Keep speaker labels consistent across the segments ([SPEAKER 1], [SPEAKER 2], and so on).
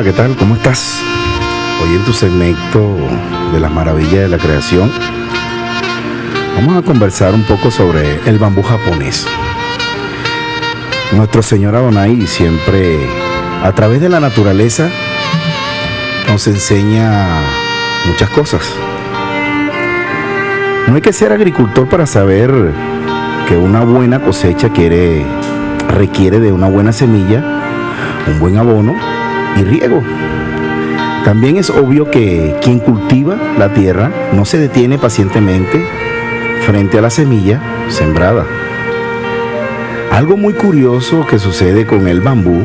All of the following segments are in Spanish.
[SPEAKER 1] Hola, ¿qué tal? ¿Cómo estás? Hoy en tu segmento de las maravillas de la creación, vamos a conversar un poco sobre el bambú japonés. Nuestro Señor Adonai siempre, a través de la naturaleza, nos enseña muchas cosas. No hay que ser agricultor para saber que una buena cosecha quiere, requiere de una buena semilla, un buen abono y riego. También es obvio que quien cultiva la tierra no se detiene pacientemente frente a la semilla sembrada. Algo muy curioso que sucede con el bambú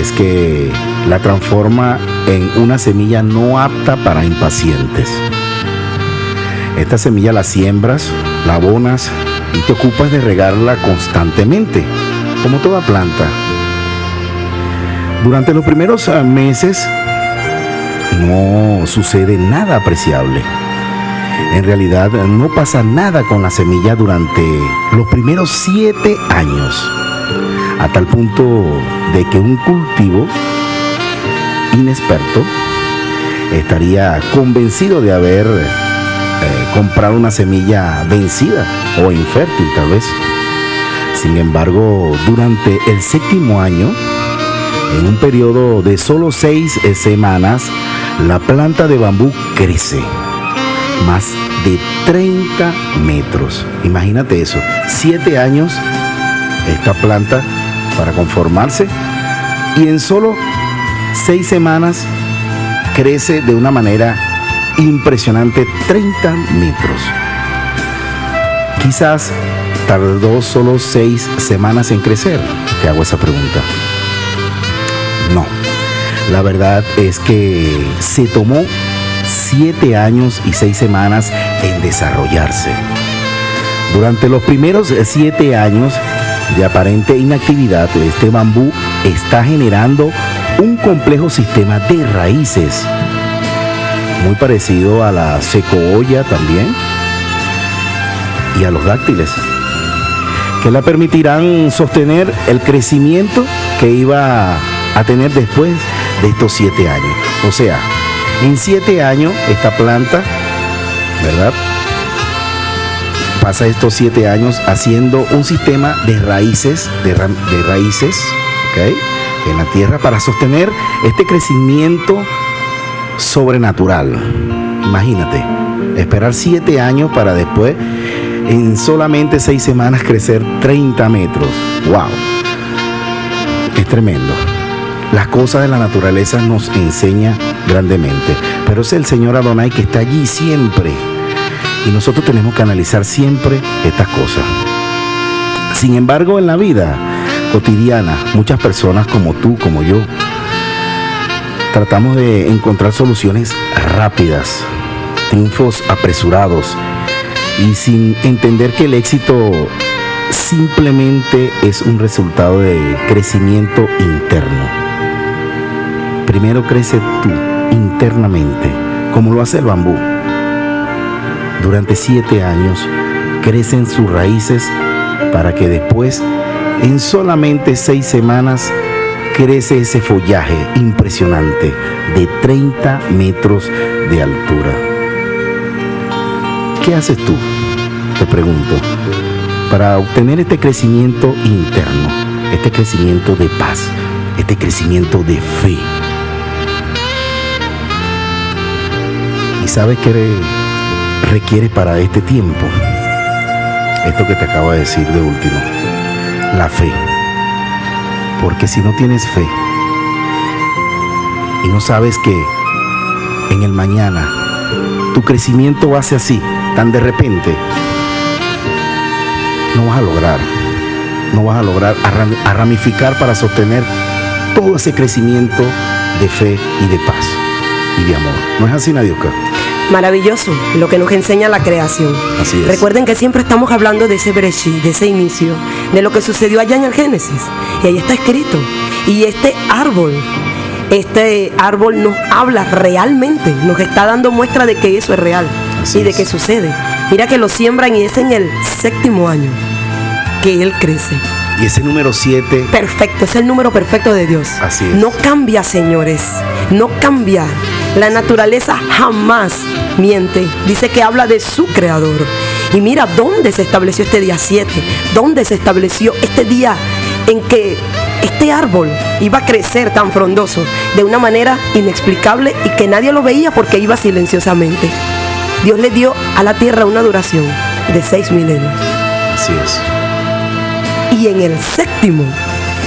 [SPEAKER 1] es que la transforma en una semilla no apta para impacientes. Esta semilla la siembras, la abonas y te ocupas de regarla constantemente, como toda planta. Durante los primeros ah, meses no sucede nada apreciable. En realidad no pasa nada con la semilla durante los primeros siete años, a tal punto de que un cultivo inexperto estaría convencido de haber eh, comprado una semilla vencida o infértil tal vez. Sin embargo, durante el séptimo año, en un periodo de solo seis eh, semanas, la planta de bambú crece más de 30 metros. Imagínate eso, siete años esta planta para conformarse y en solo seis semanas crece de una manera impresionante 30 metros. Quizás tardó solo seis semanas en crecer. Te hago esa pregunta. La verdad es que se tomó siete años y seis semanas en desarrollarse. Durante los primeros siete años de aparente inactividad, este bambú está generando un complejo sistema de raíces, muy parecido a la secoya también y a los dáctiles, que la permitirán sostener el crecimiento que iba a tener después de estos siete años. O sea, en siete años esta planta, ¿verdad? Pasa estos siete años haciendo un sistema de raíces, de, de raíces, ¿ok? en la tierra para sostener este crecimiento sobrenatural. Imagínate, esperar siete años para después, en solamente seis semanas, crecer 30 metros. ¡Wow! Es tremendo. Las cosas de la naturaleza nos enseña grandemente, pero es el Señor Adonai que está allí siempre. Y nosotros tenemos que analizar siempre estas cosas. Sin embargo, en la vida, cotidiana, muchas personas como tú, como yo, tratamos de encontrar soluciones rápidas, triunfos apresurados y sin entender que el éxito simplemente es un resultado de crecimiento interno. Primero crece tú internamente, como lo hace el bambú. Durante siete años crecen sus raíces para que después en solamente seis semanas crece ese follaje impresionante de 30 metros de altura. ¿Qué haces tú? Te pregunto, para obtener este crecimiento interno, este crecimiento de paz, este crecimiento de fe. ¿Y sabes qué requiere para este tiempo? Esto que te acabo de decir de último la fe. Porque si no tienes fe y no sabes que en el mañana tu crecimiento va a ser así, tan de repente, no vas a lograr, no vas a lograr a ramificar para sostener todo ese crecimiento de fe y de paz y de amor. ¿No es así, Nadioka?
[SPEAKER 2] Maravilloso lo que nos enseña la creación. Recuerden que siempre estamos hablando de ese brechí, de ese inicio, de lo que sucedió allá en el Génesis. Y ahí está escrito. Y este árbol, este árbol nos habla realmente, nos está dando muestra de que eso es real y de que sucede. Mira que lo siembran y es en el séptimo año que él crece.
[SPEAKER 1] Y ese número 7.
[SPEAKER 2] Perfecto, es el número perfecto de Dios.
[SPEAKER 1] Así es.
[SPEAKER 2] No cambia, señores. No cambia. La naturaleza jamás miente. Dice que habla de su creador. Y mira dónde se estableció este día 7. Dónde se estableció este día en que este árbol iba a crecer tan frondoso de una manera inexplicable y que nadie lo veía porque iba silenciosamente. Dios le dio a la tierra una duración de seis milenios.
[SPEAKER 1] Así es.
[SPEAKER 2] Y en el séptimo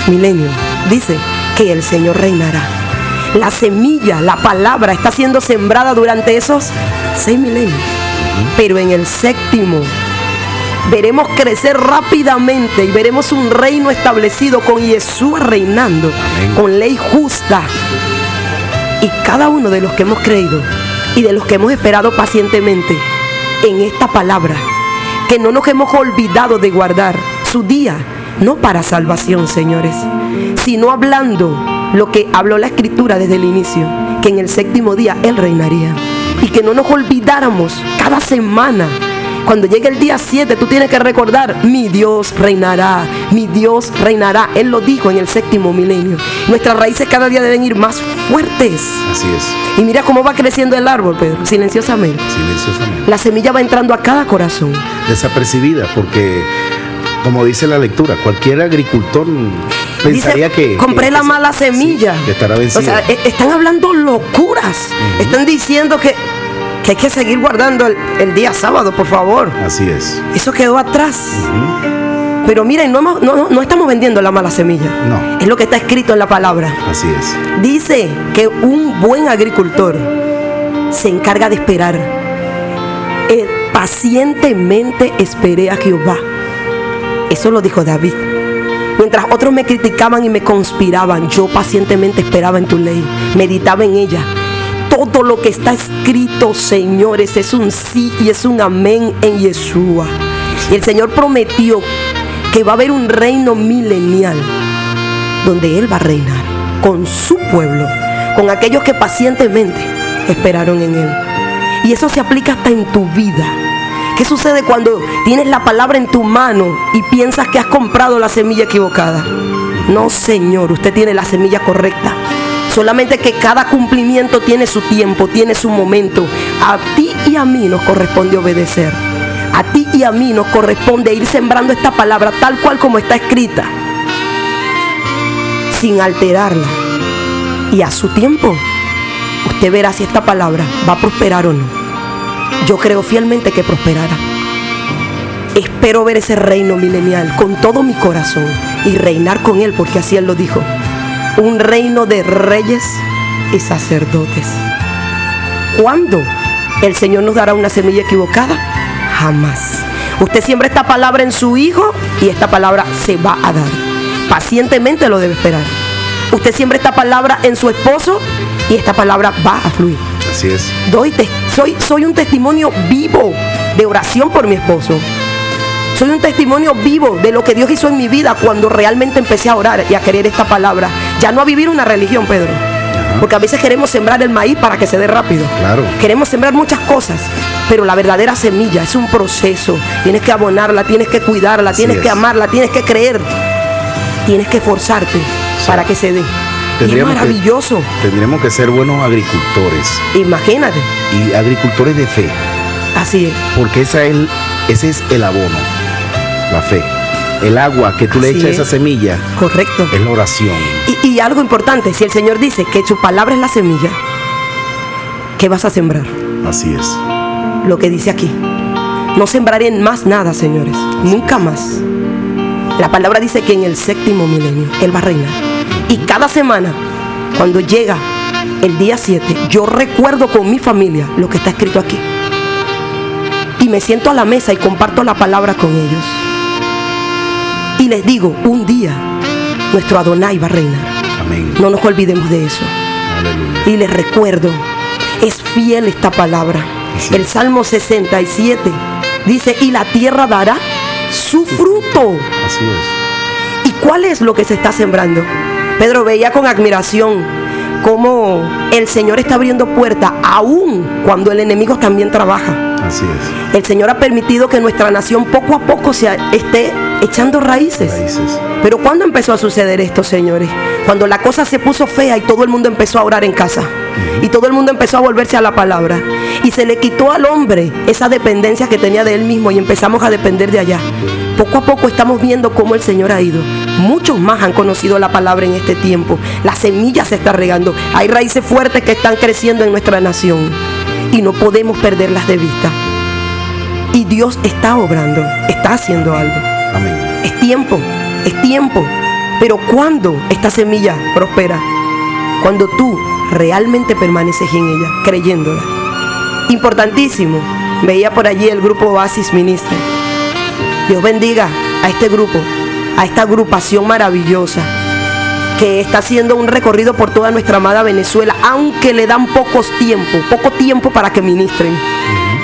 [SPEAKER 2] milenio dice que el Señor reinará. La semilla, la palabra está siendo sembrada durante esos seis milenios. Pero en el séptimo veremos crecer rápidamente y veremos un reino establecido con Jesús reinando, con ley justa. Y cada uno de los que hemos creído y de los que hemos esperado pacientemente en esta palabra, que no nos hemos olvidado de guardar su día, no para salvación, señores, sino hablando lo que habló la escritura desde el inicio, que en el séptimo día Él reinaría. Y que no nos olvidáramos cada semana cuando llegue el día 7, tú tienes que recordar, mi Dios reinará, mi Dios reinará. Él lo dijo en el séptimo milenio. Nuestras raíces cada día deben ir más fuertes.
[SPEAKER 1] Así es.
[SPEAKER 2] Y mira cómo va creciendo el árbol, Pedro, silenciosamente.
[SPEAKER 1] Silenciosamente.
[SPEAKER 2] La semilla va entrando a cada corazón.
[SPEAKER 1] Desapercibida, porque como dice la lectura, cualquier agricultor pensaría que
[SPEAKER 2] compré la mala semilla.
[SPEAKER 1] que estará vencido.
[SPEAKER 2] O sea, e-, están hablando locuras. Están diciendo que que hay que seguir guardando el, día sábado, por favor.
[SPEAKER 1] Así es.
[SPEAKER 2] Eso quedó atrás. Pero miren, no, no, no, estamos vendiendo la mala semilla.
[SPEAKER 1] No.
[SPEAKER 2] Es lo que está escrito en la palabra.
[SPEAKER 1] Así es.
[SPEAKER 2] Dice que un buen agricultor se encarga de esperar. Eh, pacientemente esperé a Jehová. Eso lo dijo David. Mientras otros me criticaban y me conspiraban, yo pacientemente esperaba en tu ley, meditaba en ella todo lo que está escrito, señores, es un sí y es un amén en Yeshua. Y el Señor prometió que va a haber un reino milenial donde Él va a reinar con su pueblo, con aquellos que pacientemente esperaron en Él. Y eso se aplica hasta en tu vida. ¿Qué sucede cuando tienes la palabra en tu mano y piensas que has comprado la semilla equivocada? No, Señor, usted tiene la semilla correcta. Solamente que cada cumplimiento tiene su tiempo, tiene su momento. A ti y a mí nos corresponde obedecer. A ti y a mí nos corresponde ir sembrando esta palabra tal cual como está escrita, sin alterarla. Y a su tiempo, usted verá si esta palabra va a prosperar o no. Yo creo fielmente que prosperará. Espero ver ese reino milenial con todo mi corazón y reinar con él porque así él lo dijo un reino de reyes y sacerdotes. ¿Cuándo el Señor nos dará una semilla equivocada? Jamás. Usted siembra esta palabra en su hijo y esta palabra se va a dar. Pacientemente lo debe esperar. Usted siembra esta palabra en su esposo y esta palabra va a fluir.
[SPEAKER 1] Así es.
[SPEAKER 2] Doy soy, soy un testimonio vivo de oración por mi esposo. Soy un testimonio vivo de lo que Dios hizo en mi vida cuando realmente empecé a orar y a querer esta palabra. Ya no a vivir una religión, Pedro. Porque a veces queremos sembrar el maíz para que se dé rápido.
[SPEAKER 1] Claro.
[SPEAKER 2] Queremos sembrar muchas cosas, pero la verdadera semilla es un proceso. Tienes que abonarla, tienes que cuidarla, tienes que amarla, tienes que creer. Tienes que esforzarte para que se dé. Es maravilloso.
[SPEAKER 1] tendremos que ser buenos agricultores.
[SPEAKER 2] Imagínate.
[SPEAKER 1] Y agricultores de fe.
[SPEAKER 2] Así es.
[SPEAKER 1] Porque esa es ese es el abono la fe. El agua que tú le echas a esa semilla.
[SPEAKER 2] Correcto.
[SPEAKER 1] Es la oración.
[SPEAKER 2] Y, algo importante, si el Señor dice que su palabra es la semilla, ¿qué vas a sembrar?
[SPEAKER 1] Así es.
[SPEAKER 2] Lo que dice aquí. No sembraré más nada, señores. Nunca más. La palabra dice que en el séptimo milenio Él va a reinar. Y cada semana, cuando llega el día 7, yo recuerdo con mi familia lo que está escrito aquí. Y me siento a la mesa y comparto la palabra con ellos. Y les digo, un día nuestro Adonai va a reinar. No nos olvidemos de eso. Y les recuerdo, es fiel esta palabra. El Salmo 67 dice, y la tierra dará su fruto.
[SPEAKER 1] Así es.
[SPEAKER 2] ¿Y cuál es lo que se está sembrando? Pedro veía con admiración cómo el Señor está abriendo puertas, aún cuando el enemigo también trabaja.
[SPEAKER 1] Así es.
[SPEAKER 2] El Señor ha permitido que nuestra nación poco a poco se esté echando raíces. Pero ¿cuándo empezó a suceder esto, señores? Cuando la cosa se puso fea y todo el mundo empezó a orar en casa. Y todo el mundo empezó a volverse a la palabra. Y se le quitó al hombre esa dependencia que tenía de él mismo y empezamos a depender de allá. Poco a poco estamos viendo cómo el Señor ha ido. Muchos más han conocido la palabra en este tiempo. La semilla se está regando. Hay raíces fuertes que están creciendo en nuestra nación. Y no podemos perderlas de vista. Y Dios está obrando, está haciendo algo. Amén. Es tiempo, es tiempo. Pero cuando esta semilla prospera, cuando tú realmente permaneces en ella, creyéndola. Importantísimo. Veía por allí el grupo Oasis Minister. Dios bendiga a este grupo, a esta agrupación maravillosa que está haciendo un recorrido por toda nuestra amada Venezuela, aunque le dan pocos tiempo, poco tiempo para que ministren.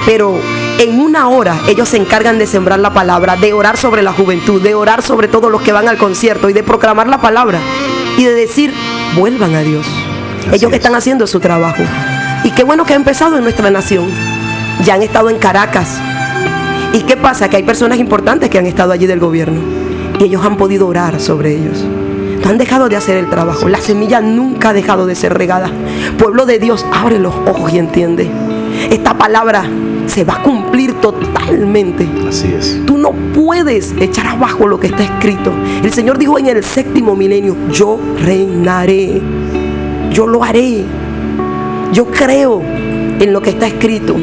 [SPEAKER 2] Pero en una hora ellos se encargan de sembrar la palabra, de orar sobre la juventud, de orar sobre todos los que van al concierto y de proclamar la palabra y de decir, vuelvan a Dios. ellos que están haciendo su trabajo. Y qué bueno que ha empezado en nuestra nación. Ya han estado en Caracas. ¿Y qué pasa? Que hay personas importantes que han estado allí del gobierno. Y ellos han podido orar sobre ellos. No han dejado de hacer el trabajo. La semilla nunca ha dejado de ser regada. Pueblo de Dios, abre los ojos y entiende. Esta palabra se va a cumplir totalmente.
[SPEAKER 1] Así es.
[SPEAKER 2] Tú no puedes echar abajo lo que está escrito. El Señor dijo en el séptimo milenio, yo reinaré, yo lo haré. Yo creo en lo que está escrito.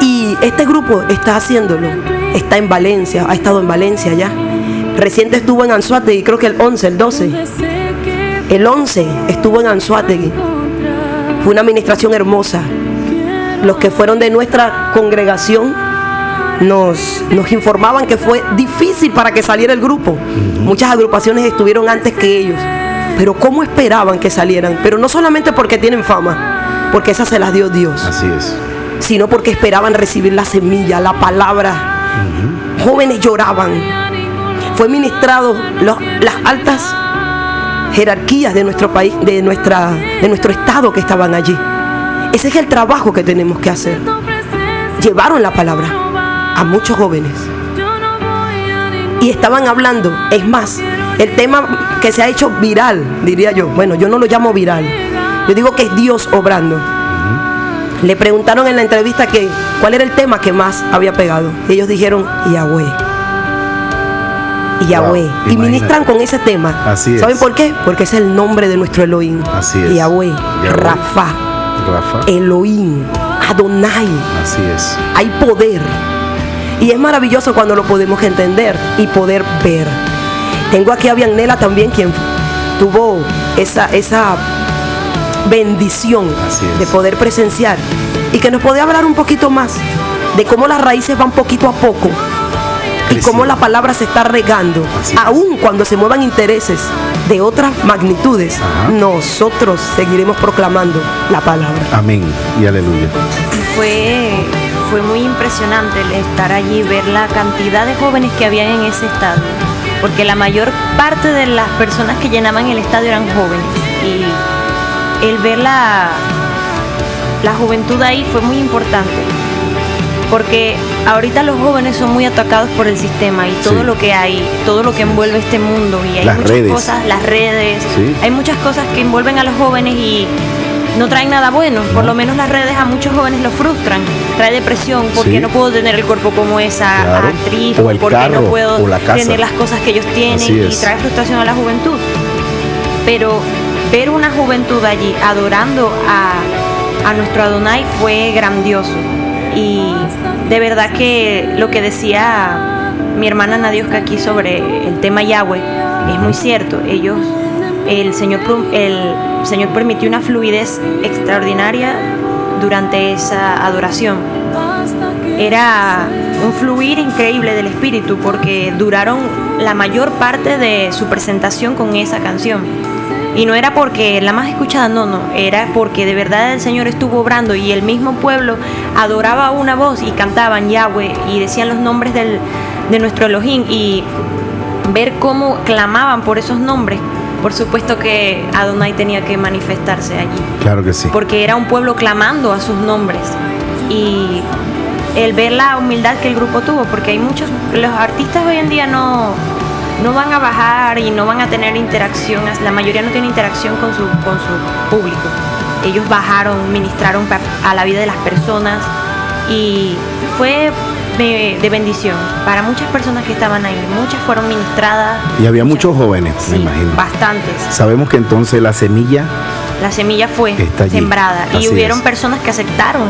[SPEAKER 2] Y este grupo está haciéndolo. Está en Valencia, ha estado en Valencia ya. Reciente estuvo en Anzuategui, creo que el 11, el 12. El 11 estuvo en Anzuategui. Fue una administración hermosa los que fueron de nuestra congregación nos, nos informaban que fue difícil para que saliera el grupo. Muchas agrupaciones estuvieron antes que ellos. Pero ¿cómo esperaban que salieran? Pero no solamente porque tienen fama, porque esa se las dio Dios.
[SPEAKER 1] Así es.
[SPEAKER 2] Sino porque esperaban recibir la semilla, la palabra. Jóvenes lloraban. Fue ministrado las altas jerarquías de nuestro país, de, nuestra, de nuestro estado que estaban allí. Ese es el trabajo que tenemos que hacer. Llevaron la palabra a muchos jóvenes. Y estaban hablando, es más, el tema que se ha hecho viral, diría yo. Bueno, yo no lo llamo viral. Yo digo que es Dios obrando. Le preguntaron en la entrevista que cuál era el tema que más había pegado. Y ellos dijeron Yahweh. Yahweh. y ministran con ese tema.
[SPEAKER 1] Así
[SPEAKER 2] ¿Saben por qué? Porque es el nombre de nuestro Elohim.
[SPEAKER 1] Así es.
[SPEAKER 2] Yahweh. Rafa. Elohim, Adonai.
[SPEAKER 1] Así es.
[SPEAKER 2] Hay poder. Y es maravilloso cuando lo podemos entender y poder ver. Tengo aquí a Vianela también, quien tuvo esa, esa bendición de poder presenciar y que nos puede hablar un poquito más de cómo las raíces van poquito a poco y cómo la palabra se está regando, aún cuando se muevan intereses de otras magnitudes, nosotros seguiremos proclamando la palabra.
[SPEAKER 1] Amén y aleluya.
[SPEAKER 3] Fue, fue muy impresionante el estar allí, ver la cantidad de jóvenes que había en ese estadio, porque la mayor parte de las personas que llenaban el estadio eran jóvenes y el ver la, la juventud ahí fue muy importante. Porque ahorita los jóvenes son muy atacados por el sistema y todo lo que hay, todo lo que envuelve este mundo. Y hay muchas cosas, las redes, hay muchas cosas que envuelven a los jóvenes y no traen nada bueno, por lo menos las redes a muchos jóvenes los frustran, trae depresión porque no puedo tener el cuerpo como esa actriz, o porque no puedo tener las cosas que ellos tienen y trae frustración a la juventud. Pero ver una juventud allí adorando a, nuestro Adonai fue grandioso y de verdad que lo que decía mi hermana Nadiosca aquí sobre el tema Yahweh es muy cierto. Ellos, el Señor, el Señor permitió una fluidez extraordinaria durante esa adoración. Era un fluir increíble del Espíritu porque duraron la mayor parte de su presentación con esa canción. Y no era porque la más escuchada, no, no, era porque de verdad el Señor estuvo obrando y el mismo pueblo adoraba una voz y cantaban Yahweh y decían los nombres del, de nuestro Elohim y ver cómo clamaban por esos nombres. Por supuesto que Adonai tenía que manifestarse allí.
[SPEAKER 1] Claro que sí.
[SPEAKER 3] Porque era un pueblo clamando a sus nombres. Y el ver la humildad que el grupo tuvo, porque hay muchos, los artistas hoy en día no, no van a bajar y no van a tener interacción, la mayoría no tiene interacción con su, con su público. Ellos bajaron, ministraron a la vida de las personas y fue de, bendición para muchas personas que estaban ahí. Muchas fueron ministradas.
[SPEAKER 1] Y había muchos jóvenes,
[SPEAKER 3] me imagino. Bastantes.
[SPEAKER 1] Sabemos que entonces la semilla
[SPEAKER 3] la semilla fue sembrada y hubieron personas que aceptaron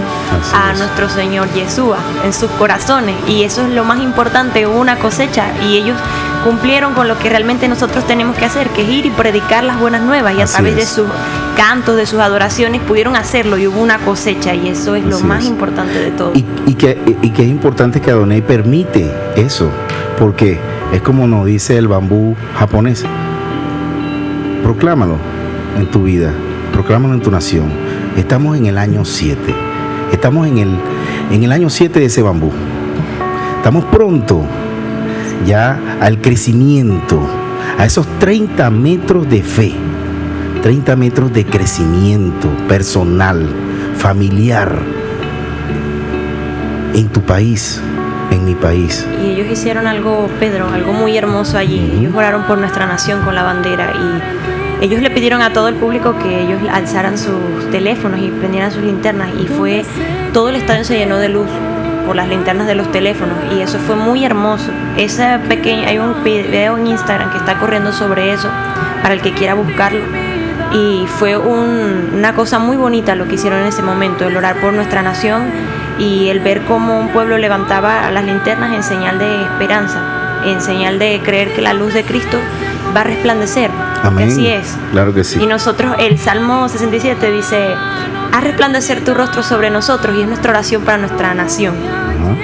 [SPEAKER 3] a nuestro Señor Yeshua en sus corazones y eso es lo más importante, hubo una cosecha y ellos cumplieron con lo que realmente nosotros tenemos que hacer, que es ir y predicar las buenas nuevas y a través de sus cantos, de sus adoraciones pudieron hacerlo y hubo una cosecha y eso es lo más importante de todo.
[SPEAKER 1] Y, que, y que es importante que Adonai permite eso, porque es como nos dice el bambú japonés, proclámalo en tu vida proclámalo en tu nación. Estamos en el año 7. Estamos en el, en el año 7 de ese bambú. Estamos pronto ya al crecimiento, a esos 30 metros de fe, 30 metros de crecimiento personal, familiar, en tu país, en mi país.
[SPEAKER 3] Y ellos hicieron algo, Pedro, algo muy hermoso allí. Ellos oraron por nuestra nación con la bandera y ellos le pidieron a todo el público que ellos alzaran sus teléfonos y prendieran sus linternas y fue todo el estadio se llenó de luz por las linternas de los teléfonos y eso fue muy hermoso. Esa pequeña hay un video en Instagram que está corriendo sobre eso para el que quiera buscarlo y fue una cosa muy bonita lo que hicieron en ese momento, el orar por nuestra nación y el ver cómo un pueblo levantaba las linternas en señal de esperanza, en señal de creer que la luz de Cristo va a resplandecer
[SPEAKER 1] Así
[SPEAKER 3] es.
[SPEAKER 1] Claro que sí.
[SPEAKER 3] Y nosotros, el Salmo 67 dice, haz resplandecer tu rostro sobre nosotros y es nuestra oración para nuestra nación.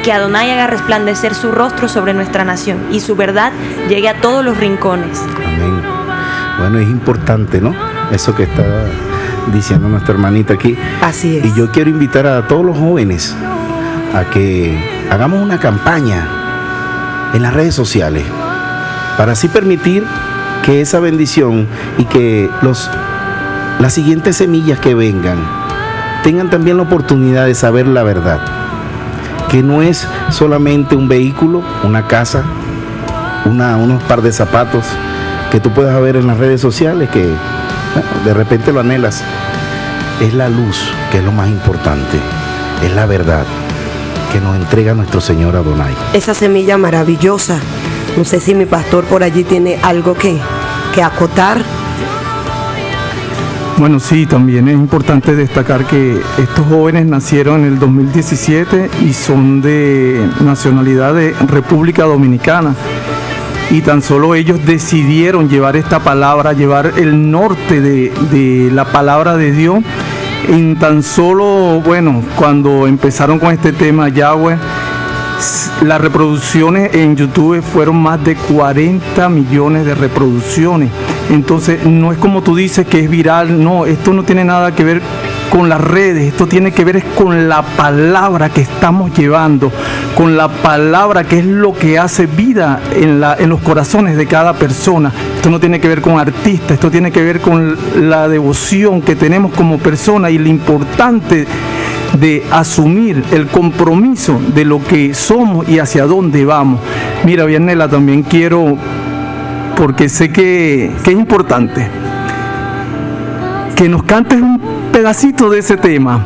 [SPEAKER 3] Que Adonai haga resplandecer su rostro sobre nuestra nación y su verdad llegue a todos los rincones.
[SPEAKER 1] Amén. Bueno, es importante, ¿no? Eso que está diciendo nuestra hermanita aquí.
[SPEAKER 2] Así es.
[SPEAKER 1] Y yo quiero invitar a todos los jóvenes a que hagamos una campaña en las redes sociales para así permitir que esa bendición y que los, las siguientes semillas que vengan tengan también la oportunidad de saber la verdad. Que no es solamente un vehículo, una casa, una, unos par de zapatos que tú puedas ver en las redes sociales que de repente lo anhelas. Es la luz que es lo más importante. Es la verdad que nos entrega nuestro Señor Adonai.
[SPEAKER 2] Esa semilla maravillosa no sé si mi pastor por allí tiene algo que, que acotar.
[SPEAKER 4] Bueno, sí, también es importante destacar que estos jóvenes nacieron en el 2017 y son de nacionalidad de República Dominicana. Y tan solo ellos decidieron llevar esta palabra, llevar el norte de, la palabra de Dios. En tan solo, bueno, cuando empezaron con este tema, Yahweh, las reproducciones en YouTube fueron más de 40 millones de reproducciones. Entonces, no es como tú dices que es viral, no, esto no tiene nada que ver con las redes, esto tiene que ver con la palabra que estamos llevando, con la palabra que es lo que hace vida en, los corazones de cada persona. Esto no tiene que ver con artistas, esto tiene que ver con la devoción que tenemos como persona y lo importante de asumir el compromiso de lo que somos y hacia dónde vamos. Mira, Vianela, también quiero, porque sé que, es importante, que nos cantes un pedacito de ese tema.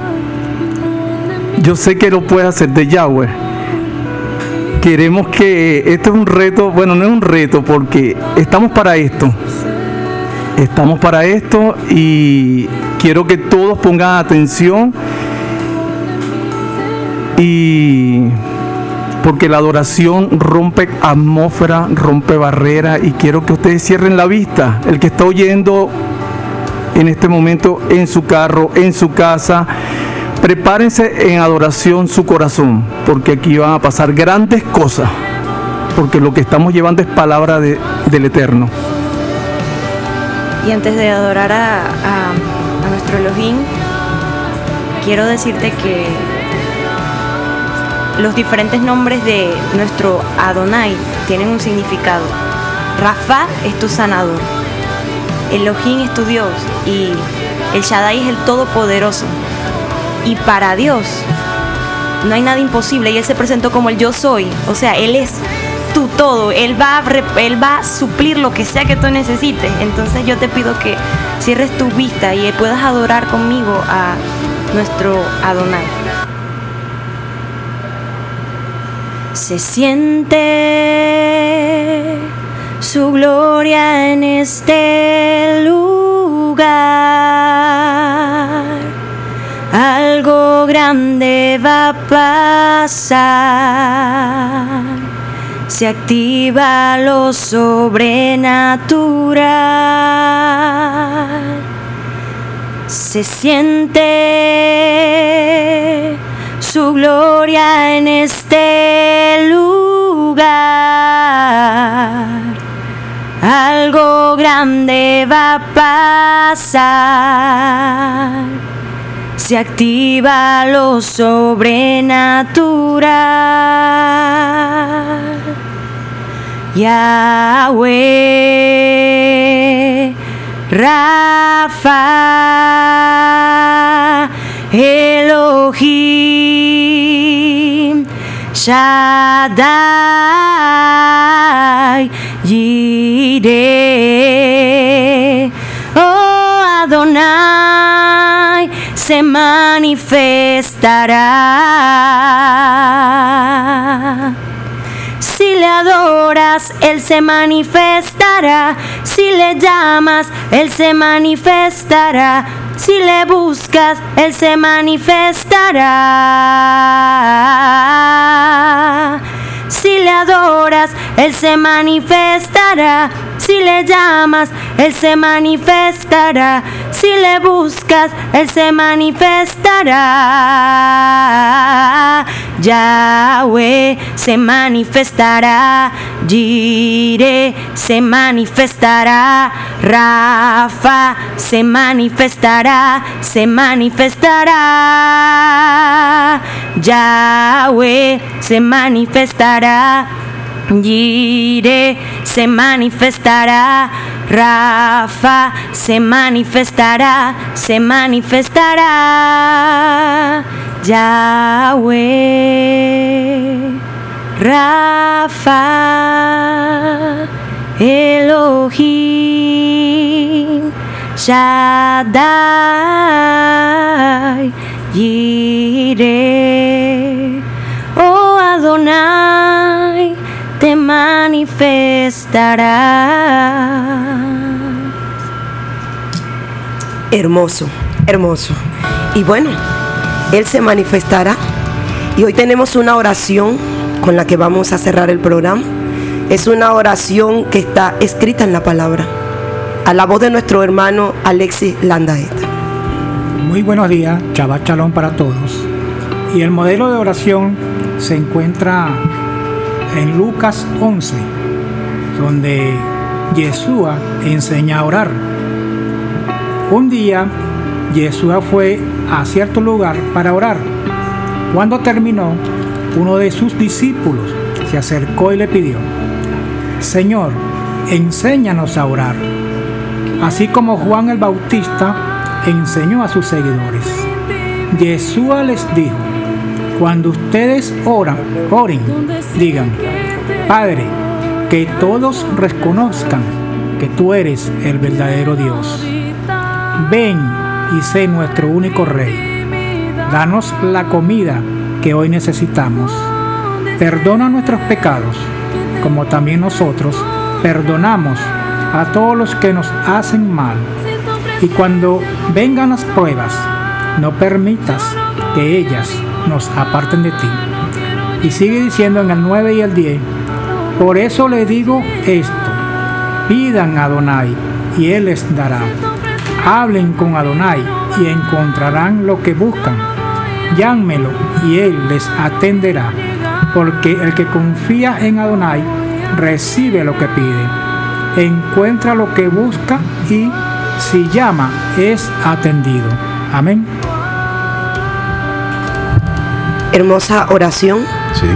[SPEAKER 4] Yo sé que lo puede hacer de Yahweh. Queremos que, este es un reto, bueno, no es un reto, porque estamos para esto. Estamos para esto y quiero que todos pongan atención y porque la adoración rompe atmósfera, rompe barrera y quiero que ustedes cierren la vista. El que está oyendo en este momento en su carro, en su casa, prepárense en adoración su corazón, porque aquí van a pasar grandes cosas, porque lo que estamos llevando es palabra del Eterno.
[SPEAKER 3] Y antes de adorar a, a nuestro Elohim, quiero decirte que los diferentes nombres de nuestro Adonai tienen un significado. Rafa es tu sanador, Elohim es tu Dios y el Shaddai es el Todopoderoso. Y para Dios no hay nada imposible y Él se presentó como el yo soy. O sea, Él es tu todo, Él va, a, él va a suplir lo que sea que tú necesites. Entonces yo te pido que cierres tu vista y puedas adorar conmigo a nuestro Adonai. Se siente su gloria en este lugar. Algo grande va a pasar. Se activa lo sobrenatural. Se siente su gloria en este lugar. Algo grande va a pasar. Se activa lo sobrenatural. Yahweh, Rafa, Elohim, Shaddai, Yireh, oh Adonai, se manifestará. Si le adoras, Él se manifestará. Si le llamas, Él se manifestará. Si le buscas, Él se manifestará. Si le adoras, Él se manifestará. Si le llamas, Él se manifestará. Si le buscas, Él se manifestará. Yahweh se manifestará. Jireh se manifestará. Rafa se manifestará. Se manifestará. Yahweh se manifestará. Yire se manifestará, Rafa se manifestará, se manifestará, Yahweh, Rafa, Elohim, Shaddai, Yire, oh Adonai te manifestará.
[SPEAKER 2] Hermoso, hermoso. Y bueno, Él se manifestará. Y hoy tenemos una oración con la que vamos a cerrar el programa. Es una oración que está escrita en la palabra. A la voz de nuestro hermano Alexis Landaeta.
[SPEAKER 5] Muy buenos días, Shabbat Shalom para todos. Y el modelo de oración se encuentra en Lucas 11, donde Yeshua enseña a orar. Un día, Yeshua fue a cierto lugar para orar. Cuando terminó, uno de sus discípulos se acercó y le pidió, Señor, enséñanos a orar, así como Juan el Bautista enseñó a sus seguidores. Yeshua les dijo, cuando ustedes oran, oren, digan, Padre, que todos reconozcan que tú eres el verdadero Dios. Ven y sé nuestro único Rey. Danos la comida que hoy necesitamos. Perdona nuestros pecados, como también nosotros perdonamos a todos los que nos hacen mal. Y cuando vengan las pruebas, no permitas que ellas nos aparten de ti. Y sigue diciendo en el 9 y el 10, por eso le digo esto, pidan a Adonai y Él les dará. Hablen con Adonai y encontrarán lo que buscan. Llámelo y Él les atenderá, porque el que confía en Adonai recibe lo que pide, encuentra lo que busca y si llama es atendido. Amén
[SPEAKER 2] hermosa oración. Sí.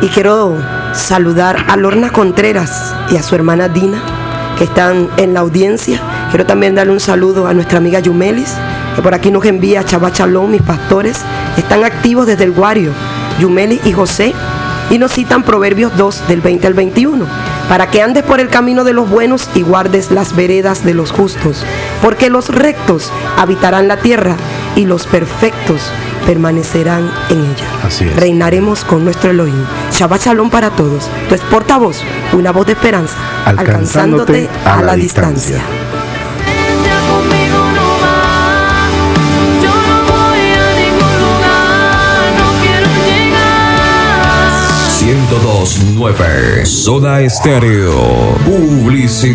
[SPEAKER 2] Y quiero saludar a Lorna Contreras y a su hermana Dina, que están en la audiencia. Quiero también darle un saludo a nuestra amiga Yumelis, que por aquí nos envía Chabachalón, mis pastores. Están activos desde el Guario, Yumeli y José, y nos citan Proverbios 2 del 20 al 21, para que andes por el camino de los buenos y guardes las veredas de los justos, porque los rectos habitarán la tierra y los perfectos permanecerán en ella.
[SPEAKER 1] Así es.
[SPEAKER 2] Reinaremos con nuestro Elohim. Shabbat Shalom para todos. Tu es portavoz, una voz de esperanza, alcanzándote, a, la, distancia.
[SPEAKER 6] 1029 Soda Estéreo. Publicidad.